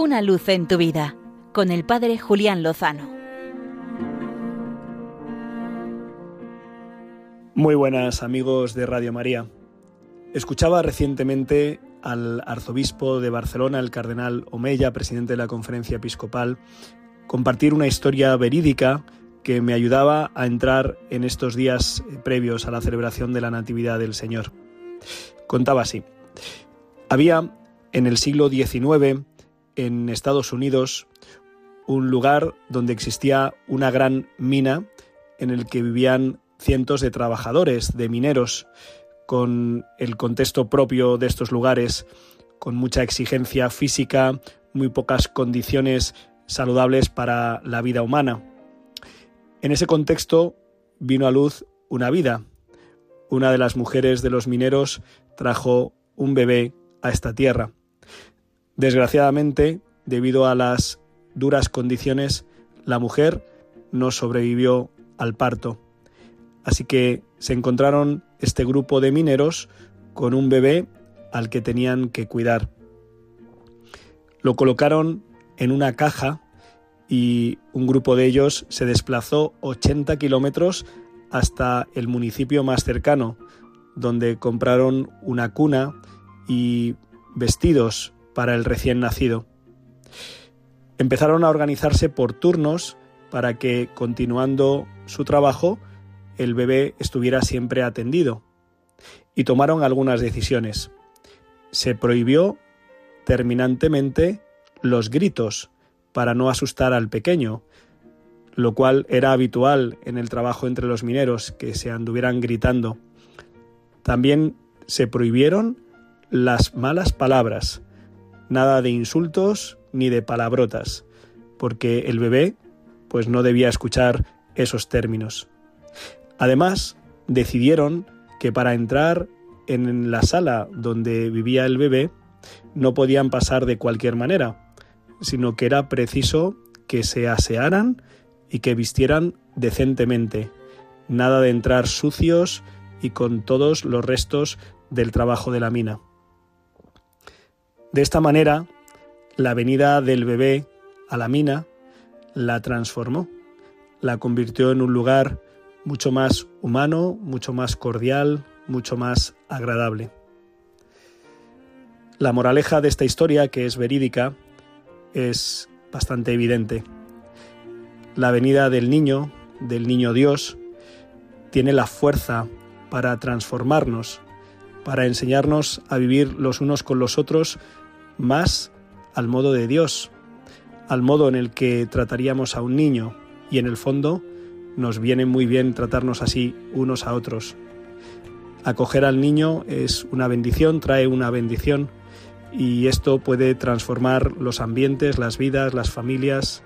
Una luz en tu vida con el Padre Julián Lozano. Muy buenas amigos de Radio María. Escuchaba recientemente al arzobispo de Barcelona, el cardenal Omeya, presidente de la conferencia episcopal, compartir una historia verídica que me ayudaba a entrar en estos días previos a la celebración de la Natividad del Señor. Contaba así. Había en el siglo XIX en Estados Unidos un lugar donde existía una gran mina en el que vivían cientos de trabajadores, de mineros, con el contexto propio de estos lugares, con mucha exigencia física, muy pocas condiciones saludables para la vida humana. En ese contexto vino a luz una vida. Una de las mujeres de los mineros trajo un bebé a esta tierra. Desgraciadamente, debido a las duras condiciones, la mujer no sobrevivió al parto. Así que se encontraron este grupo de mineros con un bebé al que tenían que cuidar. Lo colocaron en una caja y un grupo de ellos se desplazó 80 kilómetros hasta el municipio más cercano, donde compraron una cuna y vestidos para el recién nacido. Empezaron a organizarse por turnos para que, continuando su trabajo, el bebé estuviera siempre atendido. Y tomaron algunas decisiones. Se prohibió terminantemente los gritos para no asustar al pequeño, lo cual era habitual en el trabajo entre los mineros, que se anduvieran gritando. También se prohibieron las malas palabras, nada de insultos ni de palabrotas, porque el bebé pues no debía escuchar esos términos. Además, decidieron que para entrar en la sala donde vivía el bebé no podían pasar de cualquier manera, sino que era preciso que se asearan y que vistieran decentemente, nada de entrar sucios y con todos los restos del trabajo de la mina. De esta manera, la venida del bebé a la mina la transformó, la convirtió en un lugar mucho más humano, mucho más cordial, mucho más agradable. La moraleja de esta historia, que es verídica, es bastante evidente. La venida del niño, del niño Dios, tiene la fuerza para transformarnos, para enseñarnos a vivir los unos con los otros más al modo de Dios, al modo en el que trataríamos a un niño y en el fondo nos viene muy bien tratarnos así unos a otros. Acoger al niño es una bendición, trae una bendición y esto puede transformar los ambientes, las vidas, las familias,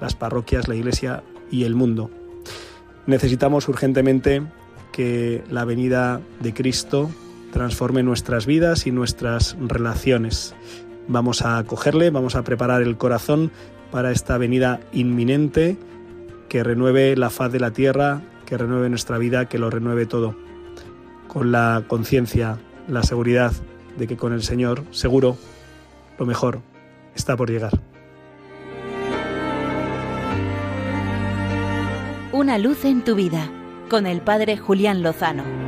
las parroquias, la iglesia y el mundo. Necesitamos urgentemente que la venida de Cristo transforme nuestras vidas y nuestras relaciones. Vamos a acogerle, vamos a preparar el corazón para esta venida inminente que renueve la faz de la tierra, que renueve nuestra vida, que lo renueve todo. Con la conciencia, la seguridad de que con el Señor, seguro, lo mejor está por llegar. Una luz en tu vida, con el Padre Julián Lozano.